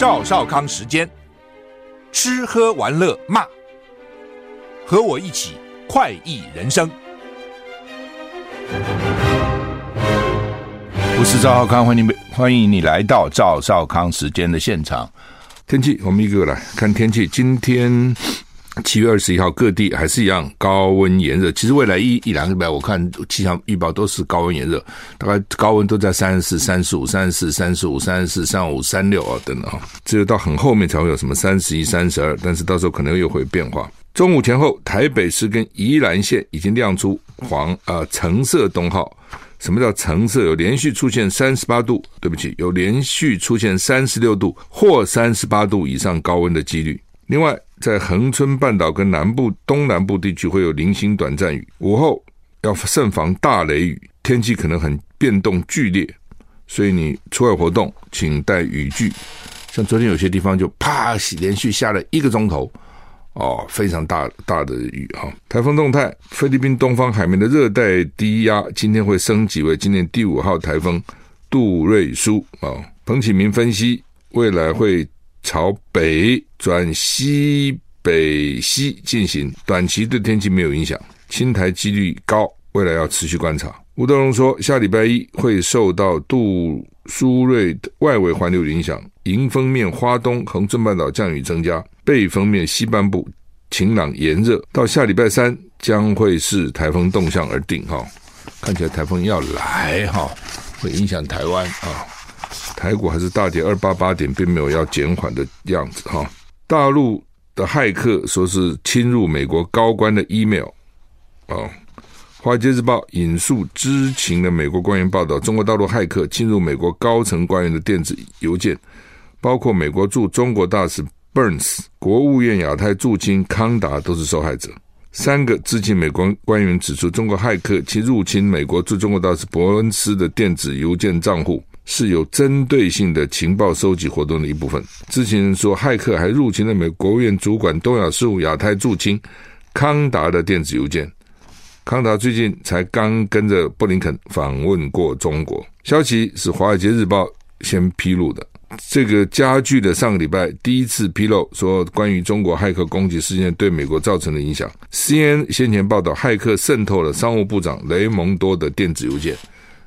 赵少康时间，吃喝玩乐骂，和我一起快意人生。我是赵少康，欢迎你，欢迎你来到赵少康时间的现场。天气，我们一个个来看天气。今天。七月二十一号，各地还是一样高温炎热。其实未来一一两个礼拜，我看气象预报都是高温炎热，大概高温都在三十四、三十五、三十四、三十五、三十四、三五、三六啊等等啊。只有到很后面才会有什么三十一、三十二，但是到时候可能又会变化。中午前后，台北市跟宜兰县已经亮出黄啊、呃、橙色灯号。什么叫橙色？有连续出现三十八度，对不起，有连续出现三十六度或三十八度以上高温的几率。另外，在恒春半岛跟南部、东南部地区会有零星短暂雨，午后要慎防大雷雨，天气可能很变动剧烈，所以你出外活动请带雨具。像昨天有些地方就啪，连续下了一个钟头，哦，非常大大的雨哈。台风动态，菲律宾东方海面的热带低压今天会升级为今年第五号台风杜瑞苏啊。彭启明分析，未来会。朝北转西北西进行，短期对天气没有影响，侵台几率高，未来要持续观察。吴德荣说，下礼拜一会受到杜苏芮外围环流影响，迎风面花东恒春半岛降雨增加，背风面西半部晴朗炎热，到下礼拜三将会视台风动向而定。哈，看起来台风要来哈，会影响台湾啊。台股还是大跌二八八点，并没有要减缓的样子哈。大陆的骇客说是侵入美国高官的 email 啊。华尔街日报引述知情的美国官员报道，中国大陆骇客侵入美国高层官员的电子邮件，包括美国驻中国大使 Burns、国务院亚太驻青康达都是受害者。三个知情美国官员指出，中国骇客其入侵美国驻中国大使伯恩斯的电子邮件账户。是有针对性的情报收集活动的一部分。知情人说，骇客还入侵了美国务院主管东亚事务亚太驻青康达的电子邮件。康达最近才刚跟着布林肯访问过中国。消息是《华尔街日报》先披露的。这个加剧的上个礼拜第一次披露说，关于中国骇客攻击事件对美国造成的影响。CNN 先前报道，骇客渗透了商务部长雷蒙多的电子邮件。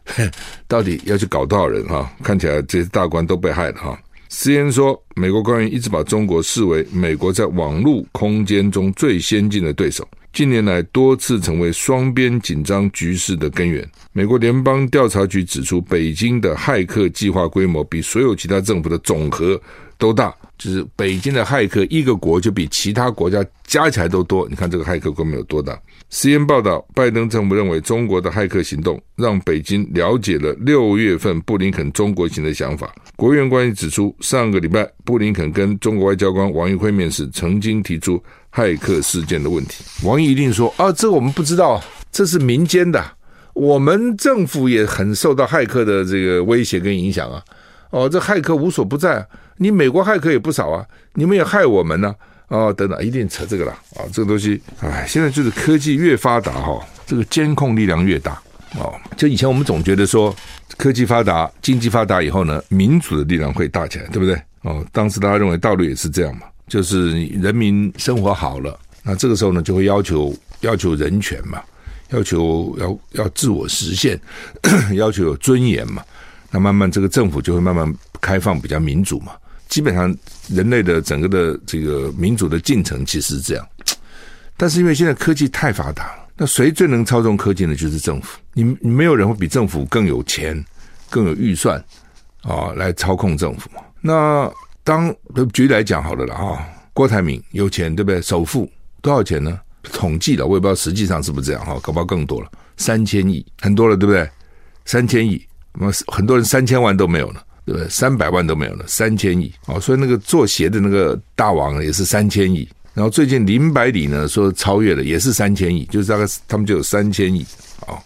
到底要去搞多少人哈？看起来这些大官都被害了哈。CNN 说，美国官员一直把中国视为美国在网络空间中最先进的对手，近年来多次成为双边紧张局势的根源。美国联邦调查局指出，北京的骇客计划规模比所有其他政府的总和都大，就是北京的骇客一个国就比其他国家加起来都多。你看这个骇客规模有多大？C N 报道，拜登政府认为中国的骇客行动让北京了解了六月份布林肯中国行的想法。国务院官员指出，上个礼拜布林肯跟中国外交官王毅会面时，曾经提出骇客事件的问题。王毅一定说：“啊，这我们不知道，这是民间的，我们政府也很受到骇客的这个威胁跟影响啊。哦，这骇客无所不在，你美国骇客也不少啊，你们也害我们呢。”哦，等等，一定扯这个了啊！这个东西，哎，现在就是科技越发达哈，这个监控力量越大哦。就以前我们总觉得说，科技发达、经济发达以后呢，民主的力量会大起来，对不对？哦，当时大家认为道路也是这样嘛，就是人民生活好了，那这个时候呢，就会要求要求人权嘛，要求要要自我实现，要求有尊严嘛，那慢慢这个政府就会慢慢开放，比较民主嘛。基本上，人类的整个的这个民主的进程其实是这样，但是因为现在科技太发达了，那谁最能操纵科技呢？就是政府。你你没有人会比政府更有钱、更有预算啊，来操控政府嘛。那当举例来讲好了啦啊，郭台铭有钱对不对？首富多少钱呢？统计了，我也不知道实际上是不是这样哈，搞不好更多了，三千亿，很多了，对不对？三千亿，那么很多人三千万都没有了。对不对？三百万都没有了，三千亿哦，所以那个做鞋的那个大王也是三千亿。然后最近林百里呢说超越了，也是三千亿，就是大概他们就有三千亿哦，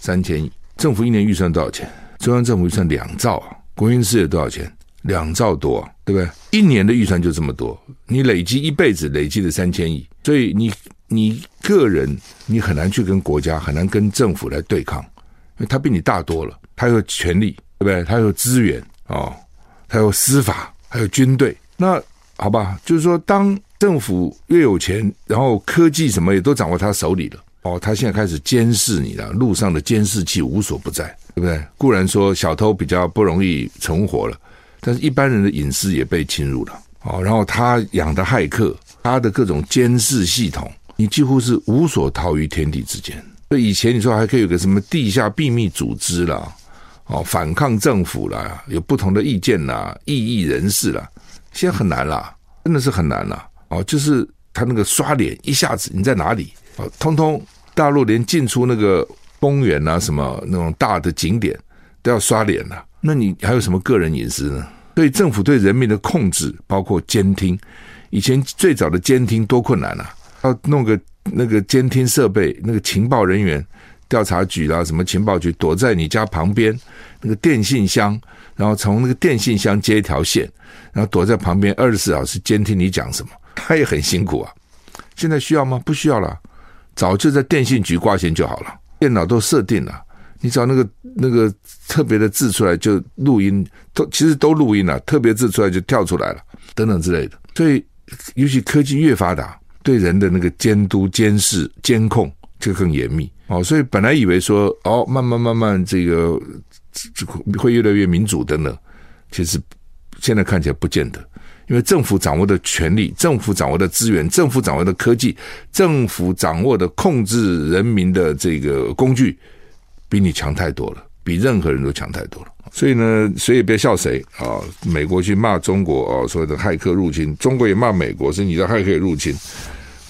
三千亿。政府一年预算多少钱？中央政府预算两兆啊，国营事业多少钱？两兆多啊，对不对？一年的预算就这么多，你累积一辈子累积的三千亿，所以你你个人你很难去跟国家，很难跟政府来对抗，因为他比你大多了，他有权力，对不对？他有资源。哦，还有司法，还有军队。那好吧，就是说，当政府越有钱，然后科技什么也都掌握他手里了。哦，他现在开始监视你了，路上的监视器无所不在，对不对？固然说小偷比较不容易存活了，但是一般人的隐私也被侵入了。哦，然后他养的骇客，他的各种监视系统，你几乎是无所逃于天地之间。所以以前你说还可以有个什么地下秘密组织啦，哦，反抗政府啦，有不同的意见啦，异议人士啦，现在很难啦，真的是很难啦。哦，就是他那个刷脸，一下子你在哪里？哦，通通。大陆连进出那个公园啊，什么那种大的景点都要刷脸了，那你还有什么个人隐私呢？所以政府对人民的控制，包括监听，以前最早的监听多困难啊，要弄个那个监听设备，那个情报人员、调查局啦，什么情报局躲在你家旁边那个电信箱，然后从那个电信箱接一条线，然后躲在旁边二十四小时监听你讲什么，他也很辛苦啊。现在需要吗？不需要了。早就在电信局挂线就好了，电脑都设定了，你找那个那个特别的字出来就录音，都其实都录音了，特别字出来就跳出来了，等等之类的。所以，尤其科技越发达，对人的那个监督、监视、监控就更严密哦。所以本来以为说哦，慢慢慢慢这个会越来越民主等等，其实现在看起来不见得。因为政府掌握的权力、政府掌握的资源、政府掌握的科技、政府掌握的控制人民的这个工具，比你强太多了，比任何人都强太多了。所以呢，谁也别笑谁啊！美国去骂中国啊，所谓的骇客入侵；中国也骂美国，是你的骇客入侵。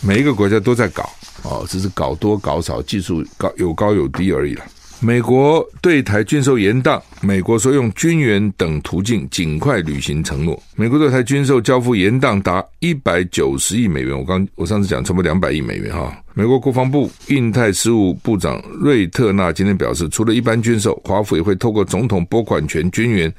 每一个国家都在搞哦，只是搞多搞少，技术高有高有低而已了。美国对台军售延宕，美国说用军援等途径尽快履行承诺。美国对台军售交付延宕达一百九十亿美元，我刚我上次讲差不多两百亿美元哈。美国国防部印太事务部长瑞特纳今天表示，除了一般军售，华府也会透过总统拨款权军援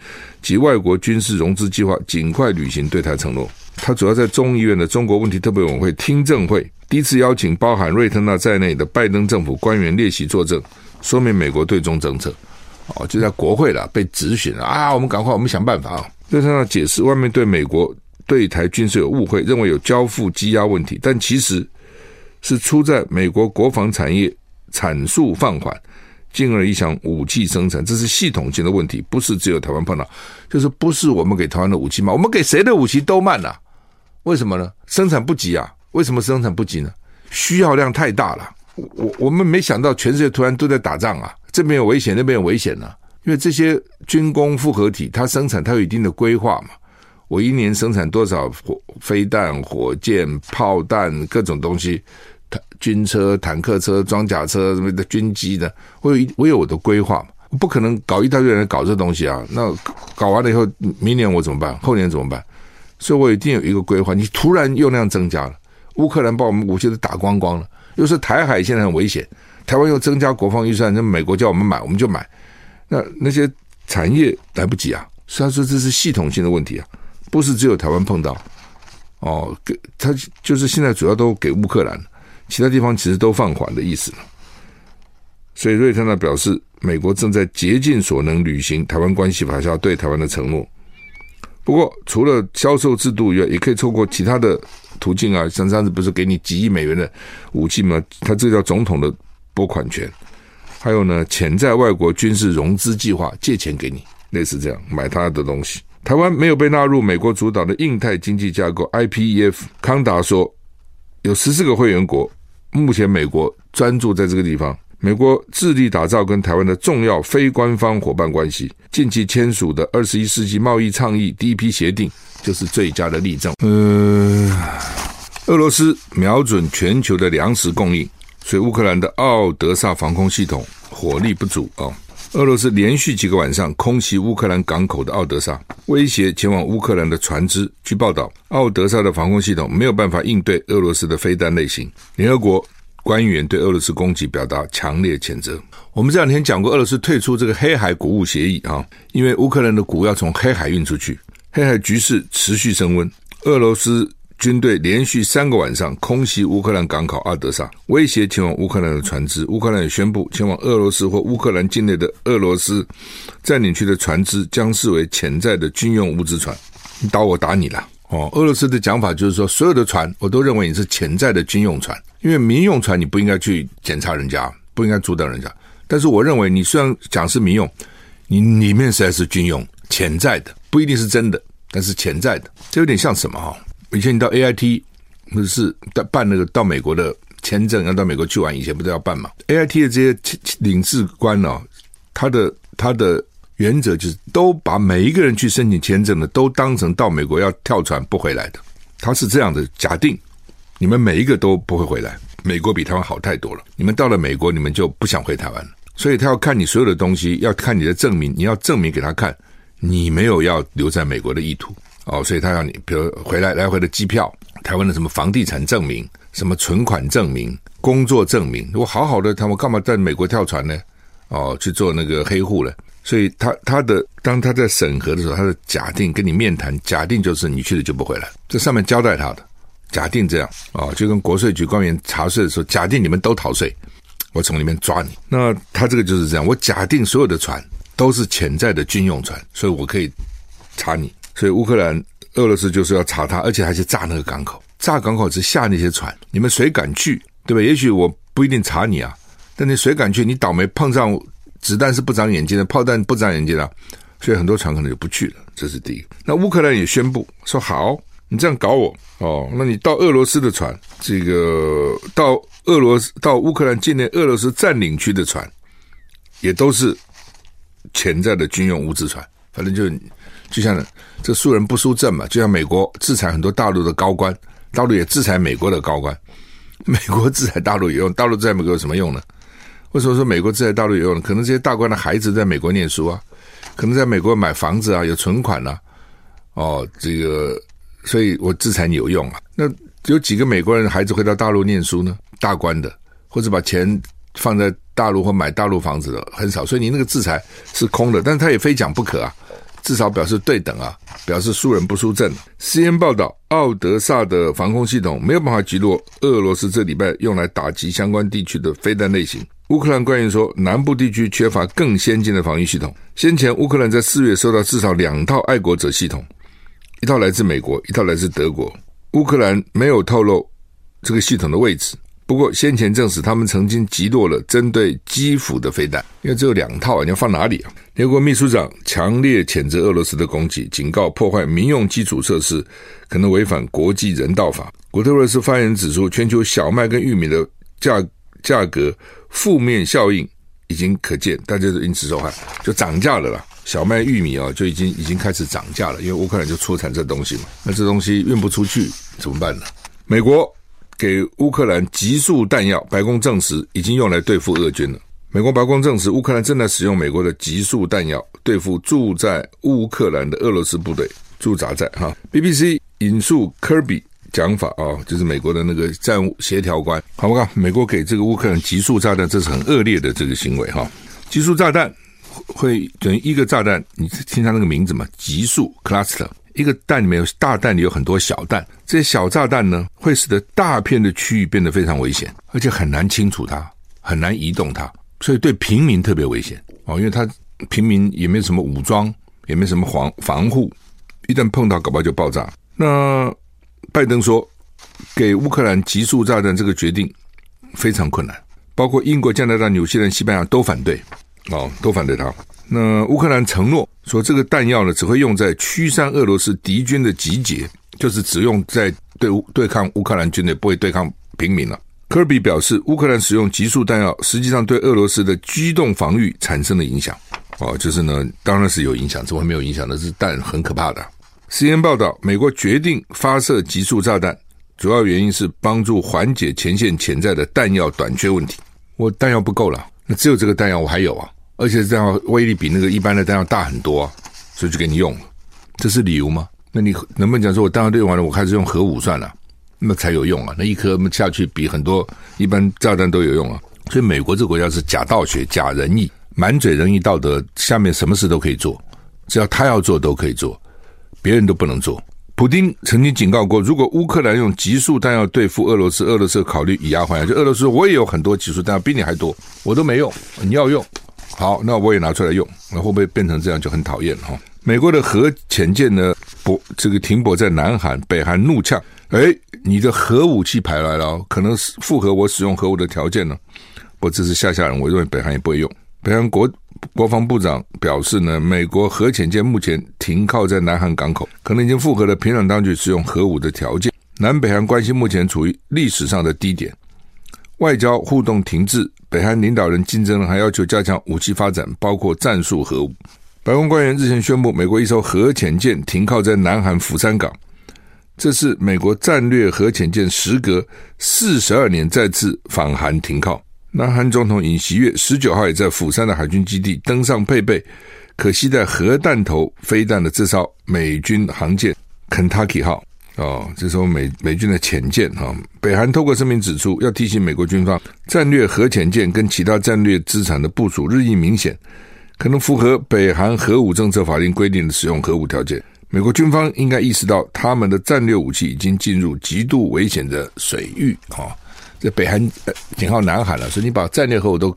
及外国军事融资计划，尽快履行对台承诺。他主要在众议院的中国问题特别委员会听证会第一次邀请包含瑞特纳在内的拜登政府官员列席作证。说明美国对中政策，哦，就在国会了，被质询了啊！我们赶快，我们想办法啊！瑞特纳解释，外面对美国对台军事有误会，认为有交付积压问题，但其实是出在美国国防产业产速放缓，进而影响武器生产，这是系统性的问题，不是只有台湾碰到，就是不是我们给台湾的武器慢，我们给谁的武器都慢了，为什么呢？生产不急啊？为什么生产不急呢？需要量太大了。我我们没想到全世界突然都在打仗啊，这边有危险，那边有危险呢、因为这些军工复合体，它生产它有一定的规划嘛。我一年生产多少火飞弹、火箭、炮弹各种东西，坦军车、坦克车、装甲车什么的军机的，我有我有我的规划嘛。不可能搞一大堆人搞这东西啊。那搞完了以后，明年我怎么办？后年怎么办？所以我一定有一个规划。你突然用量增加了，乌克兰把我们武器都打光光了。又是台海现在很危险，台湾又增加国防预算，那美国叫我们买，我们就买。那那些产业来不及啊，所以说这是系统性的问题啊，不是只有台湾碰到。哦，给他就是现在主要都给乌克兰，其他地方其实都放缓的意思。所以瑞特纳表示，美国正在竭尽所能履行台湾关系法下对台湾的承诺。不过，除了销售制度以外，也可以透过其他的途径啊，像上次不是给你几亿美元的武器吗？他这叫总统的拨款权。还有呢，潜在外国军事融资计划，借钱给你，类似这样买他的东西。台湾没有被纳入美国主导的印太经济架构 IPEF。康达说，有十四个会员国，目前美国专注在这个地方。美国致力打造跟台湾的重要非官方伙伴关系，近期签署的二十一世纪贸易倡议第一批协定就是最佳的例证。呃，俄罗斯瞄准全球的粮食供应，所以乌克兰的奥德萨防空系统火力不足啊。俄罗斯连续几个晚上空袭乌克兰港口的奥德萨，威胁前往乌克兰的船只。据报道，奥德萨的防空系统没有办法应对俄罗斯的飞弹类型。联合国。官员对俄罗斯攻击表达强烈谴责。我们这两天讲过，俄罗斯退出这个黑海谷物协议啊，因为乌克兰的谷要从黑海运出去，黑海局势持续升温。俄罗斯军队连续三个晚上空袭乌克兰港口阿德萨，威胁前往乌克兰的船只。乌克兰也宣布，前往俄罗斯或乌克兰境内的俄罗斯占领区的船只将视为潜在的军用物资船。你打我打你了。哦，俄罗斯的讲法就是说，所有的船我都认为你是潜在的军用船，因为民用船你不应该去检查人家，不应该阻挡人家。但是我认为你虽然讲是民用，你里面实在是军用，潜在的不一定是真的，但是潜在的，这有点像什么哈？以前你到 AIT 或者是办那个到美国的签证，要到美国去玩，以前不都要办嘛？AIT 的这些领事官哦，他的他的。原则就是都把每一个人去申请签证的都当成到美国要跳船不回来的，他是这样的假定，你们每一个都不会回来。美国比台湾好太多了，你们到了美国，你们就不想回台湾了。所以他要看你所有的东西，要看你的证明，你要证明给他看，你没有要留在美国的意图哦。所以他要你，比如回来来回的机票，台湾的什么房地产证明、什么存款证明、工作证明，我好好的，他们干嘛在美国跳船呢？哦，去做那个黑户了。所以他他的当他在审核的时候，他的假定跟你面谈，假定就是你去了就不回来，这上面交代他的假定这样啊、哦，就跟国税局官员查税的时候，假定你们都逃税，我从里面抓你。那他这个就是这样，我假定所有的船都是潜在的军用船，所以我可以查你。所以乌克兰、俄罗斯就是要查他，而且还是炸那个港口，炸港口是下那些船，你们谁敢去，对吧？也许我不一定查你啊，但你谁敢去，你倒霉碰上。子弹是不长眼睛的，炮弹不长眼睛的，所以很多船可能就不去了。这是第一个。那乌克兰也宣布说：“好，你这样搞我哦，那你到俄罗斯的船，这个到俄罗斯到乌克兰境内俄罗斯占领区的船，也都是潜在的军用物资船。反正就就像这输人不输阵嘛，就像美国制裁很多大陆的高官，大陆也制裁美国的高官。美国制裁大陆有用，大陆制裁美国有什么用呢？”为什么说美国制裁大陆有用呢？可能这些大官的孩子在美国念书啊，可能在美国买房子啊，有存款呐、啊。哦，这个，所以我制裁你有用啊。那有几个美国人的孩子会到大陆念书呢？大官的，或者把钱放在大陆或买大陆房子的很少。所以你那个制裁是空的，但是他也非讲不可啊。至少表示对等啊，表示输人不输阵。CNN 报道，奥德萨的防空系统没有办法击落俄罗斯这礼拜用来打击相关地区的飞弹类型。乌克兰官员说，南部地区缺乏更先进的防御系统。先前，乌克兰在四月收到至少两套爱国者系统，一套来自美国，一套来自德国。乌克兰没有透露这个系统的位置，不过先前证实他们曾经击落了针对基辅的飞弹。因为只有两套，你要放哪里啊？联合国秘书长强烈谴责俄罗斯的攻击，警告破坏民用基础设施可能违反国际人道法。古特雷斯发言人指出，全球小麦跟玉米的价价格。负面效应已经可见，大家都因此受害，就涨价了啦。小麦、玉米啊，就已经已经开始涨价了，因为乌克兰就出产这东西嘛。那这东西运不出去怎么办呢？美国给乌克兰急速弹药，白宫证实已经用来对付俄军了。美国白宫证实，乌克兰正在使用美国的急速弹药对付驻在乌克兰的俄罗斯部队驻扎在哈。BBC 引述科比。讲法啊，就是美国的那个战务协调官，好不好？美国给这个乌克兰急速炸弹，这是很恶劣的这个行为哈。急速炸弹会等于一个炸弹，你听它那个名字嘛，急速 cluster，一个弹里面有大弹里有很多小弹，这些小炸弹呢，会使得大片的区域变得非常危险，而且很难清除它，很难移动它，所以对平民特别危险哦，因为他平民也没什么武装，也没什么防防护，一旦碰到，搞不好就爆炸。那拜登说：“给乌克兰急速炸弹这个决定非常困难，包括英国、加拿大、纽西兰、西班牙都反对，哦，都反对他。那乌克兰承诺说，这个弹药呢，只会用在驱散俄罗斯敌军的集结，就是只用在对对抗乌克兰军队，不会对抗平民了。”科比表示，乌克兰使用极速弹药，实际上对俄罗斯的机动防御产生了影响。哦，就是呢，当然是有影响，怎么会没有影响呢？是弹很可怕的。cn 报道，美国决定发射极速炸弹，主要原因是帮助缓解前线潜在的弹药短缺问题。我弹药不够了，那只有这个弹药我还有啊，而且这样威力比那个一般的弹药大很多，所以就给你用了。这是理由吗？那你能不能讲说，我弹药用完了，我开始用核武算了，那才有用啊？那一颗下去比很多一般炸弹都有用啊。所以美国这个国家是假道学、假仁义，满嘴仁义道德，下面什么事都可以做，只要他要做都可以做。别人都不能做。普丁曾经警告过，如果乌克兰用集束弹药对付俄罗斯，俄罗斯考虑以牙还牙。就俄罗斯，我也有很多集束弹药，比你还多，我都没用。你要用，好，那我也拿出来用。那会不会变成这样就很讨厌哈？美国的核潜舰呢，泊这个停泊在南韩，北韩怒呛：“哎，你的核武器排来了，可能是符合我使用核武的条件呢。”不，这是吓吓人。我认为北韩也不会用。北韩国国防部长表示呢，美国核潜舰目前停靠在南韩港口，可能已经符合了平壤当局使用核武的条件。南北韩关系目前处于历史上的低点，外交互动停滞。北韩领导人金正恩还要求加强武器发展，包括战术核武。白宫官员日前宣布，美国一艘核潜舰停靠在南韩釜山港，这是美国战略核潜舰时隔四十二年再次访韩停靠。南韩总统尹锡悦十九号也在釜山的海军基地登上配备可携带核弹头飞弹的这艘美军航舰肯塔基号。哦，这艘美美军的潜舰哈，北韩透过声明指出，要提醒美国军方，战略核潜舰跟其他战略资产的部署日益明显，可能符合北韩核武政策法令规定的使用核武条件。美国军方应该意识到，他们的战略武器已经进入极度危险的水域啊！这北韩警告南韩了，所以你把战略核武都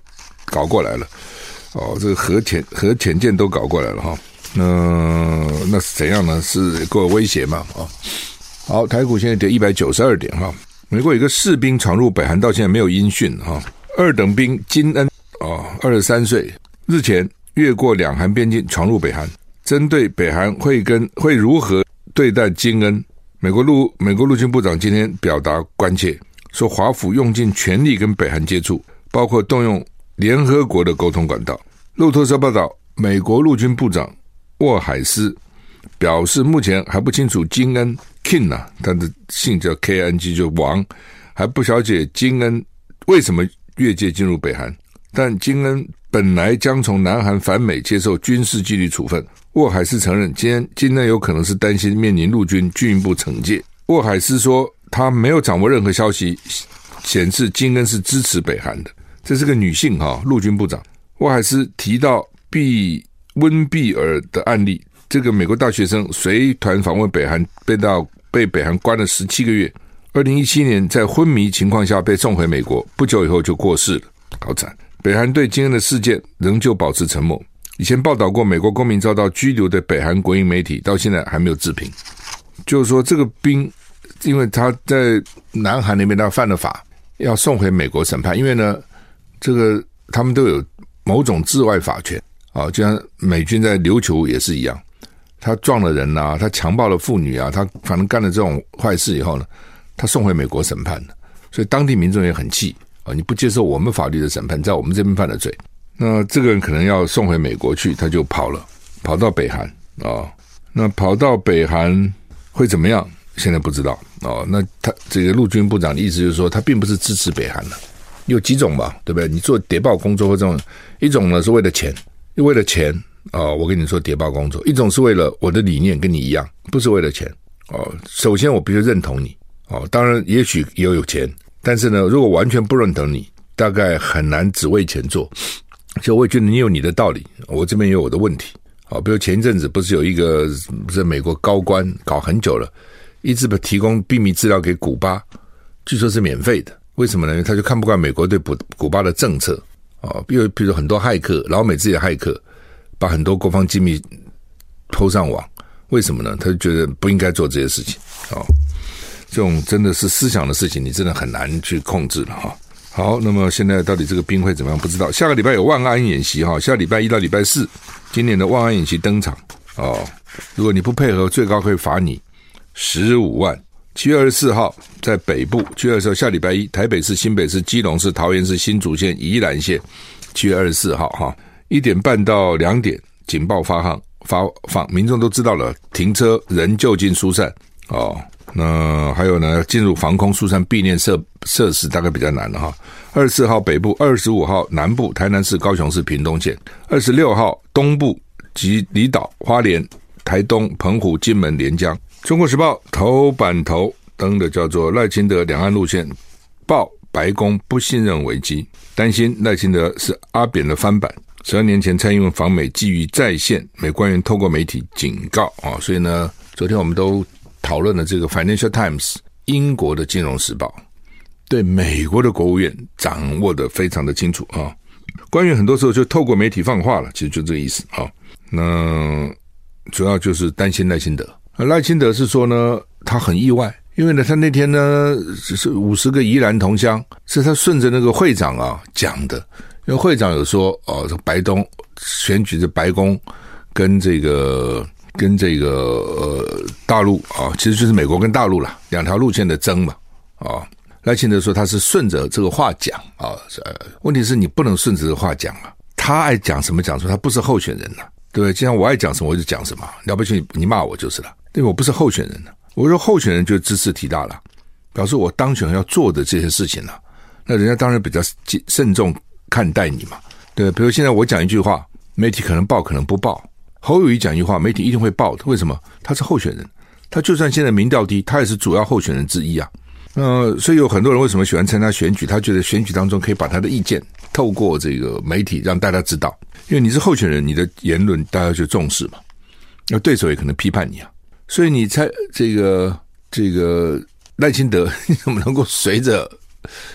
搞过来了，哦，这个核潜核潜舰都搞过来了哈，那那是怎样呢？是够威胁嘛？啊？好，台股现在跌一百九十二点哈。美国有个士兵闯入北韩，到现在没有音讯哈。二等兵金恩哦，二十三岁，日前越过两韩边境闯入北韩。针对北韩会跟会如何对待金恩，美国陆美国陆军部长今天表达关切，说华府用尽全力跟北韩接触，包括动用联合国的沟通管道。路透社报道，美国陆军部长沃海斯表示，目前还不清楚金恩。King 啊，他的姓叫 K N G，就王，还不了解金恩为什么越界进入北韩。但金恩本来将从南韩返美接受军事纪律处分。沃海斯承认，今天金恩有可能是担心面临陆军进一步惩戒。沃海斯说，他没有掌握任何消息显示金恩是支持北韩的。这是个女性哈，陆军部长。沃海斯提到毕温毕尔的案例，这个美国大学生随团访问北韩，被到。被北韩关了十七个月，二零一七年在昏迷情况下被送回美国，不久以后就过世了，好惨！北韩对今天的事件仍旧保持沉默。以前报道过美国公民遭到拘留的北韩国营媒体，到现在还没有置评。就是说，这个兵因为他在南韩那边他犯了法，要送回美国审判。因为呢，这个他们都有某种治外法权啊，就像美军在琉球也是一样。他撞了人呐、他强暴了妇女啊，他反正干了这种坏事以后呢，他送回美国审判的，所以当地民众也很气啊！你不接受我们法律的审判，在我们这边犯了罪，那这个人可能要送回美国去，他就跑了，跑到北韩啊。那跑到北韩会怎么样？现在不知道哦。那他这个陆军部长的意思就是说，他并不是支持北韩的，有几种吧，对不对？你做谍报工作或这种，一种呢是为了钱，为了钱。哦，我跟你说，谍报工作，一种是为了我的理念跟你一样，不是为了钱。哦，首先我必须认同你。哦，当然也许也有钱，但是呢，如果完全不认同你，大概很难只为钱做。就我也觉得你有你的道理，我这边也有我的问题。哦，比如前一阵子不是有一个不是美国高官搞很久了，一直不提供秘密资料给古巴，据说是免费的。为什么呢？因为他就看不惯美国对古古巴的政策。哦，比如比如很多骇客，老美自己的骇客。把很多国防机密偷上网，为什么呢？他就觉得不应该做这些事情。哦，这种真的是思想的事情，你真的很难去控制了哈。好，那么现在到底这个兵会怎么样？不知道。下个礼拜有万安演习哈，下礼拜一到礼拜四，今年的万安演习登场哦。如果你不配合，最高可以罚你十五万。七月二十四号在北部，七月二十号下礼拜一，台北市、新北市、基隆市、桃园市、新竹县、宜兰县。七月二十四号哈。一点半到两点，警报发放发放，民众都知道了，停车人就近疏散哦。那还有呢，进入防空疏散避难设设施大概比较难了哈。二十四号北部，二十五号南部，台南市、高雄市、屏东县；二十六号东部及离岛、花莲、台东、澎湖、金门、连江。中国时报头版头登的叫做赖清德两岸路线，报白宫不信任危机，担心赖清德是阿扁的翻版。十二年前，蔡英文访美，基于在线，美官员透过媒体警告啊，所以呢，昨天我们都讨论了这个《Financial Times》英国的《金融时报》，对美国的国务院掌握得非常的清楚啊。官员很多时候就透过媒体放话了，其实就这个意思啊。那主要就是担心赖清德赖清德是说呢，他很意外，因为呢，他那天呢是五十个宜兰同乡，是他顺着那个会长啊讲的，因为会长有说哦，这白宫选举的白宫跟这个跟这个呃大陆啊，其实就是美国跟大陆了两条路线的争嘛啊。赖清德说他是顺着这个话讲啊，呃，问题是你不能顺着这个话讲啊，他爱讲什么讲什么，他不是候选人呐、对不对？就像我爱讲什么我就讲什么，了不起你骂我就是了。因为我不是候选人呢。我说候选人就兹事体大了，表示我当选要做的这些事情了。那人家当然比较慎重看待你嘛。对，比如现在我讲一句话，媒体可能报可能不报。侯友谊讲一句话，媒体一定会报。为什么？他是候选人，他就算现在民调低，他也是主要候选人之一啊。呃，所以有很多人为什么喜欢参加选举？他觉得选举当中可以把他的意见透过这个媒体让大家知道。因为你是候选人，你的言论大家就重视嘛。那对手也可能批判你啊，所以你猜这个这个赖清德 你怎么能够随着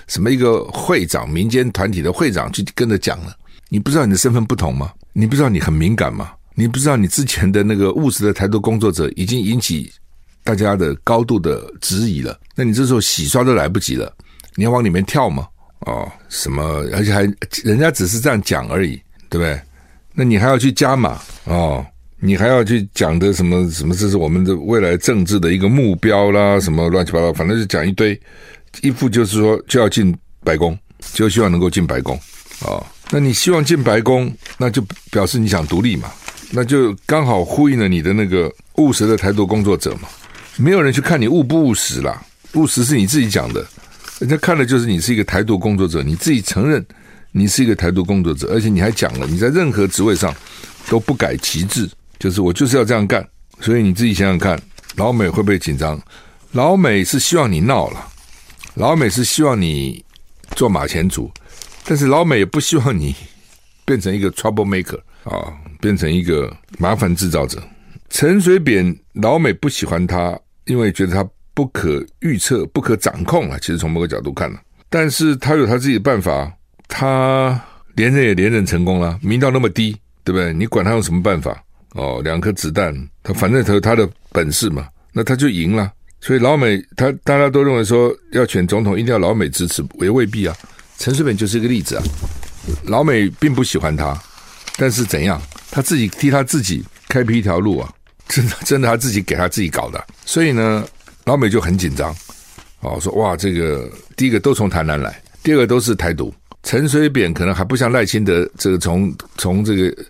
什么一个会长、民间团体的会长去跟着讲了？你不知道你的身份不同吗？你不知道你很敏感吗？你不知道你之前的那个务实的台独工作者已经引起大家的高度的质疑了？那你这时候洗刷都来不及了，你要往里面跳吗？哦，什么？而且还人家只是这样讲而已。对不对？那你还要去加码哦？你还要去讲的什么什么？这是我们的未来政治的一个目标啦，什么乱七八糟，反正就讲一堆，一副就是说就要进白宫，就希望能够进白宫啊、哦。那你希望进白宫，那就表示你想独立嘛？那就刚好呼应了你的那个务实的台独工作者嘛。没有人去看你务不务实啦，务实是你自己讲的，人家看的就是你是一个台独工作者，你自己承认。你是一个台独工作者，而且你还讲了，你在任何职位上都不改旗帜，就是我就是要这样干。所以你自己想想看，老美会不会紧张？老美是希望你闹了，老美是希望你做马前卒，但是老美也不希望你变成一个 trouble maker 啊，变成一个麻烦制造者。陈水扁，老美不喜欢他，因为觉得他不可预测、不可掌控啊。其实从某个角度看呢，但是他有他自己的办法。他连任也连任成功了，民调那么低，对不对？你管他用什么办法？哦，两颗子弹，他反正他有他的本事嘛，那他就赢了。所以老美他大家都认为说要选总统一定要老美支持，也未必啊。陈水扁就是一个例子啊，老美并不喜欢他，但是怎样？他自己替他自己开辟一条路啊，真的真的他自己给他自己搞的。所以呢，老美就很紧张，哦，说哇，这个第一个都从台南来，第二个都是台独。陈水扁可能还不像赖清德，这个从从这个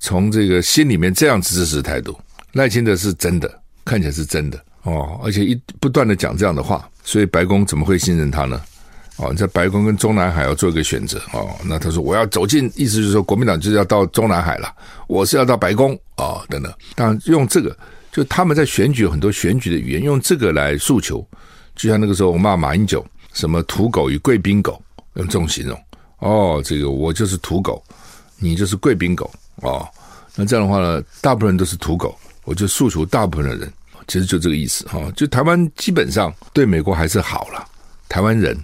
从这个心里面这样支持台独，赖清德是真的，看起来是真的哦，而且一不断的讲这样的话，所以白宫怎么会信任他呢？哦，在白宫跟中南海要做一个选择哦，那他说我要走进，意思就是说国民党就是要到中南海了，我是要到白宫哦，等等，当然用这个，就他们在选举有很多选举的语言，用这个来诉求，就像那个时候我骂马英九，什么土狗与贵宾狗，用这种形容。哦，这个我就是土狗，你就是贵宾狗哦。那这样的话呢，大部分人都是土狗，我就诉求大部分的人，其实就这个意思哈、就台湾基本上对美国还是好了，台湾人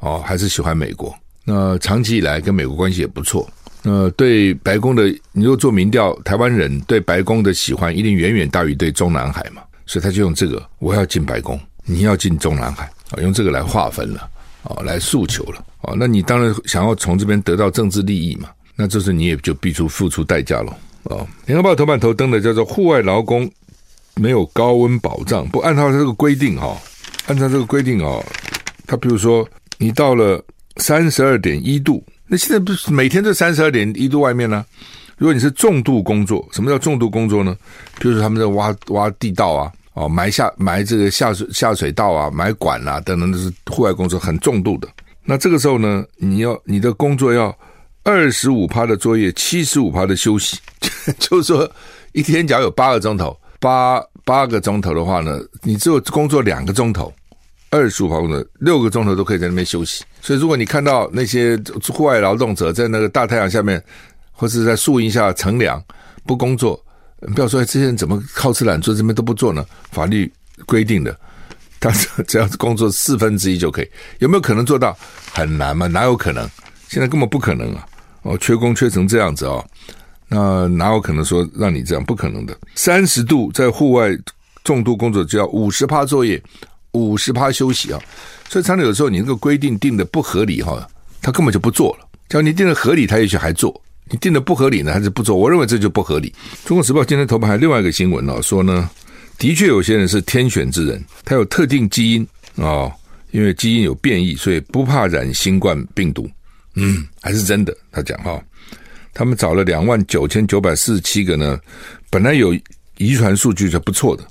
哦还是喜欢美国。那长期以来跟美国关系也不错。那对白宫的，你如果做民调，台湾人对白宫的喜欢一定远远大于对中南海嘛，所以他就用这个，我要进白宫，你要进中南海啊、用这个来划分了。哦，来诉求了哦，那你当然想要从这边得到政治利益嘛，那这时你也就必须付出代价了哦。联合报头版头登的叫做“户外劳工没有高温保障”，不按照这个规定哈、哦，按照这个规定哦，他比如说你到了三十二点一度，那现在不是每天都三十二点一度外面呢？如果你是重度工作，什么叫重度工作呢？比如说他们在挖挖地道啊。哦，埋下埋这个下水下水道啊，埋管啊等等，都是户外工作很重度的。那这个时候呢，你要你的工作要二十五趴的作业，七十五趴的休息，就是说一天假如有八个钟头，八八个钟头的话呢，你只有工作两个钟头，二十五趴工作，六个钟头都可以在那边休息。所以如果你看到那些户外劳动者在那个大太阳下面，或是在树荫下乘凉不工作。不要说这些人怎么好吃懒做，这边都不做呢？法律规定的，他只要工作四分之一就可以，有没有可能做到？很难嘛，哪有可能？现在根本不可能啊！哦，缺工缺成这样子、哦，那哪有可能说让你这样？不可能的。三十度在户外重度工作就要五十趴作业，五十趴休息啊。所以常常有时候你那个规定定的不合理哈，他根本就不做了。只要你定的合理，他也许还做；你定的不合理呢，还是不做。我认为这就不合理。中国时报今天头版还有另外一个新闻哦，说呢，的确有些人是天选之人，他有特定基因哦，因为基因有变异，所以不怕染新冠病毒。嗯，还是真的。他讲哈。他们找了两万九千九百四十七个呢，本来有遗传数据是不错的，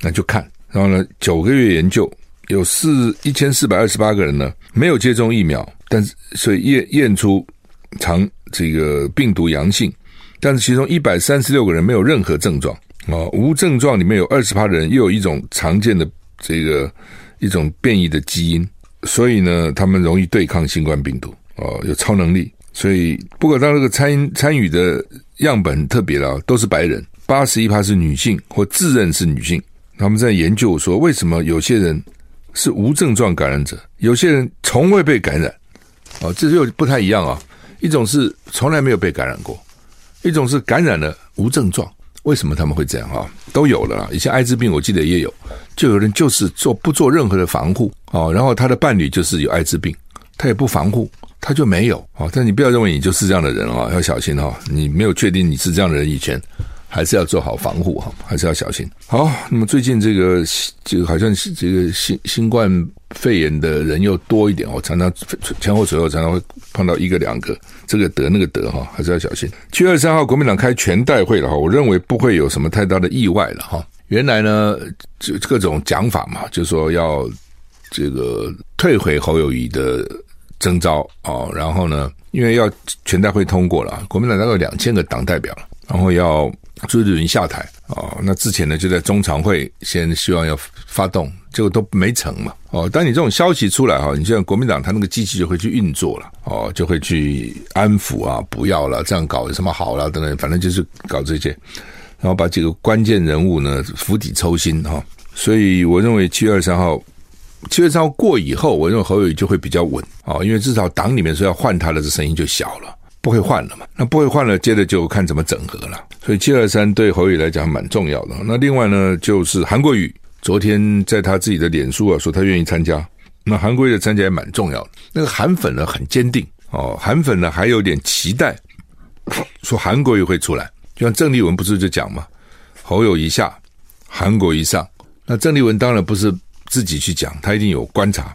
那就看。然后呢，九个月研究有四一千四百二十八个人呢没有接种疫苗，但是所以验验出长这个病毒阳性，但是其中一百三十六个人没有任何症状啊，无症状里面有二十趴的人又有一种常见的这个一种变异的基因，所以呢，他们容易对抗新冠病毒哦，有超能力。所以，不过当这个参参与的样本特别了，都是白人，八十一趴是女性或自认是女性。他们在研究说，为什么有些人是无症状感染者，有些人从未被感染？哦，这就不太一样啊。一种是从来没有被感染过，一种是感染了无症状。为什么他们会这样啊？都有了。以前艾滋病我记得也有，就有人就是做不做任何的防护哦，然后他的伴侣就是有艾滋病，他也不防护。他就没有啊，但你不要认为你就是这样的人啊，要小心哈。你没有确定你是这样的人以前，还是要做好防护哈，还是要小心。好，那么最近这个这个好像这个新新冠肺炎的人又多一点，我常常前后左右常常会碰到一个两个，这个得那个得哈，还是要小心。七月二十三号国民党开全代会了哈，我认为不会有什么太大的意外了哈。原来呢，就各种讲法嘛，就说要这个退回侯友谊的。征召哦，然后呢，因为要全代会通过了，国民党大概有两千个党代表，然后要朱立伦下台哦。那之前呢，就在中常会先希望要发动，结果都没成嘛。哦，当你这种消息出来哈，你像国民党他那个机器就会去运作了哦，就会去安抚啊，不要了，这样搞有什么好了等等，反正就是搞这些，然后把几个关键人物呢釜底抽薪哈。所以我认为七月二十三号。七月三号过以后，我认为侯友宜就会比较稳啊，因为至少党里面说要换他的这声音就小了，不会换了嘛。那不会换了，接着就看怎么整合了。所以七二三对侯友来讲蛮重要的。那另外呢，就是韩国瑜昨天在他自己的脸书啊说他愿意参加，那韩国瑜的参加也蛮重要的。那个韩粉呢很坚定哦，韩粉呢还有点期待，说韩国瑜会出来。就像郑丽文不是就讲嘛，侯友宜下，韩国瑜上。那郑丽文当然不是。自己去讲，他一定有观察，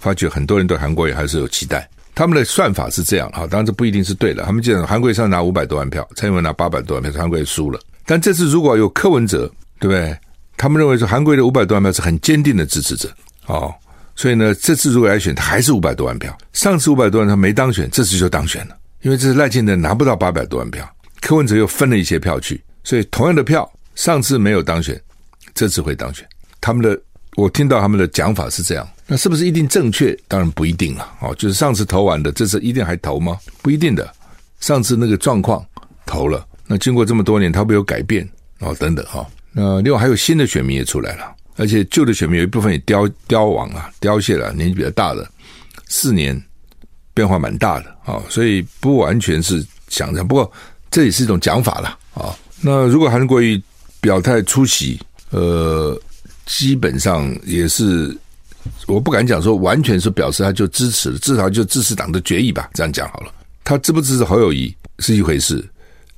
发觉很多人对韩国瑜还是有期待。他们的算法是这样啊，当然这不一定是对的。他们讲韩国瑜上拿五百多万票，蔡英文拿八百多万票，韩国瑜输了。但这次如果有柯文哲，对不对？他们认为说韩国瑜的五百多万票是很坚定的支持者哦，所以呢，这次如果来选，他还是五百多万票。上次五百多万他没当选，这次就当选了，因为这次赖清德拿不到八百多万票，柯文哲又分了一些票去，所以同样的票，上次没有当选，这次会当选。他们的。我听到他们的讲法是这样，那是不是一定正确？当然不一定了。哦，就是上次投完的，这次一定还投吗？不一定的。上次那个状况投了，那经过这么多年，他会有改变哦，等等哈。那另外还有新的选民也出来了，而且旧的选民有一部分也凋凋亡了，凋谢了，年纪比较大的，四年变化蛮大的啊，所以不完全是想这样。不过这也是一种讲法了啊。那如果韩国瑜表态出席，呃。基本上也是，我不敢讲说完全是表示他就支持，至少就支持党的决议吧。这样讲好了，他支不支持侯友宜是一回事，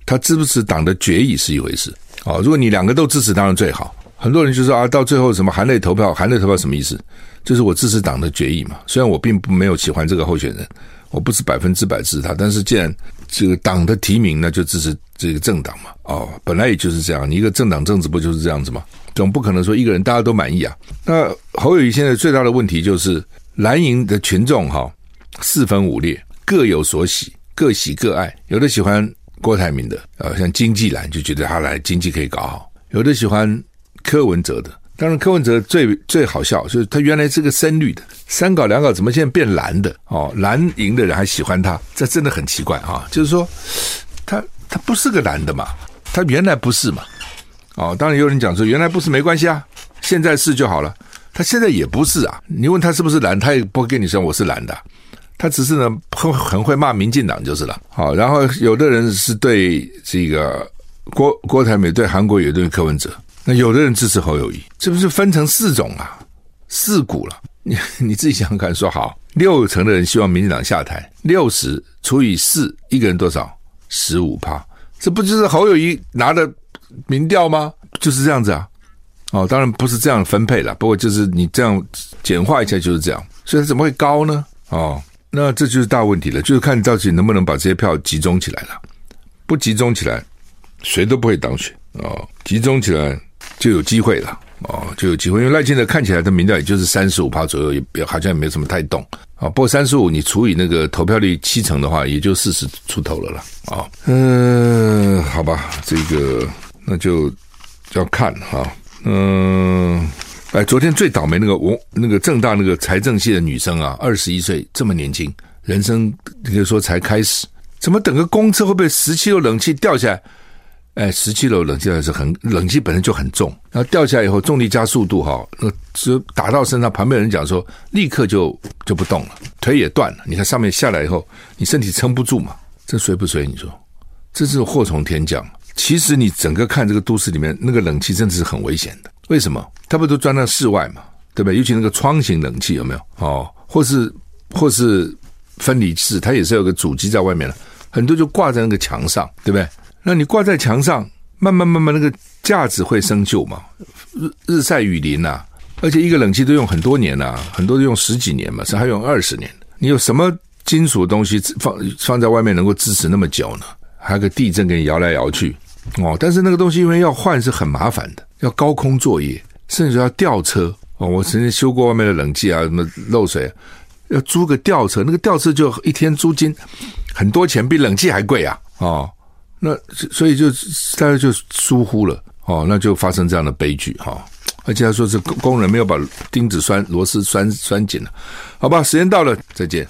他支不支持党的决议是一回事。哦，如果你两个都支持，当然最好。很多人就说啊，到最后什么含泪投票，含泪投票什么意思？就是我支持党的决议嘛。虽然我并不没有喜欢这个候选人，我不是百分之百支持他，但是既然这个党的提名，那就支持这个政党嘛。哦，本来也就是这样，你一个政党政治不就是这样子吗？总不可能说一个人大家都满意啊。那侯友谊现在最大的问题就是蓝营的群众哈四分五裂，各有所喜，各喜各爱。有的喜欢郭台铭的啊，像经济蓝就觉得他来经济可以搞好；有的喜欢柯文哲的，当然柯文哲最最好笑，就是他原来是个深绿的，三搞两搞，怎么现在变蓝的？哦，蓝营的人还喜欢他，这真的很奇怪啊！就是说他他不是个蓝的嘛，他原来不是嘛。哦，当然有人讲说，原来不是没关系啊，现在是就好了。他现在也不是啊，你问他是不是蓝，他也不会跟你说我是蓝的，他只是呢很很会骂民进党就是了。好，然后有的人是对这个郭郭台铭，对韩国瑜，对柯文哲，那有的人支持侯友谊，这不是分成四种啊，四股了。你 你自己想想看，说好，六成的人希望民进党下台，六十除以四，一个人多少？十五趴，这不就是侯友谊拿的民调吗？就是这样子啊。哦，当然不是这样分配了，不过就是你这样简化一下就是这样，所以怎么会高呢？哦，那这就是大问题了，就是看你到底能不能把这些票集中起来了。不集中起来，谁都不会当选哦。集中起来就有机会了哦，就有机会。因为赖清德看起来的民调也就是三十五趴左右，也好像也没什么太动啊。不过三十五你除以那个投票率七成的话，也就四十出头了了啊。嗯，好吧，这个那就要看哈。嗯，哎，昨天最倒霉那个我那个正大那个财政系的女生啊，二十一岁，这么年轻，人生可以说才开始，怎么等个公车会被十七楼冷气掉下来？哎，十七楼冷气还是很冷气本身就很重，然后掉下来以后重力加速度哈，那只打到身上，旁边人讲说立刻就就不动了，腿也断了。你看上面下来以后，你身体撑不住嘛，这随不随？你说这是祸从天降。其实你整个看这个都市里面，那个冷气真的是很危险的。为什么？它不都装在室外嘛，对不对？尤其那个窗型冷气有没有？哦，或是或是分离式，它也是有个主机在外面的，很多就挂在那个墙上，对不对？那你挂在墙上，慢慢慢慢那个架子会生锈嘛，日日晒雨淋呐、啊，而且一个冷气都用很多年呐、很多都用十几年嘛，是还用二十年。你有什么金属东西放放在外面能够支持那么久呢？还有个地震给你摇来摇去。哦，但是那个东西因为要换是很麻烦的，要高空作业，甚至要吊车。哦，我曾经修过外面的冷气啊，什么漏水，要租个吊车，那个吊车就一天租金很多钱，比冷气还贵啊！哦，那所以就大家就疏忽了，哦，那就发生这样的悲剧哈、哦。而且他说是工人没有把钉子拴螺丝拴拴紧了，好吧，时间到了，再见。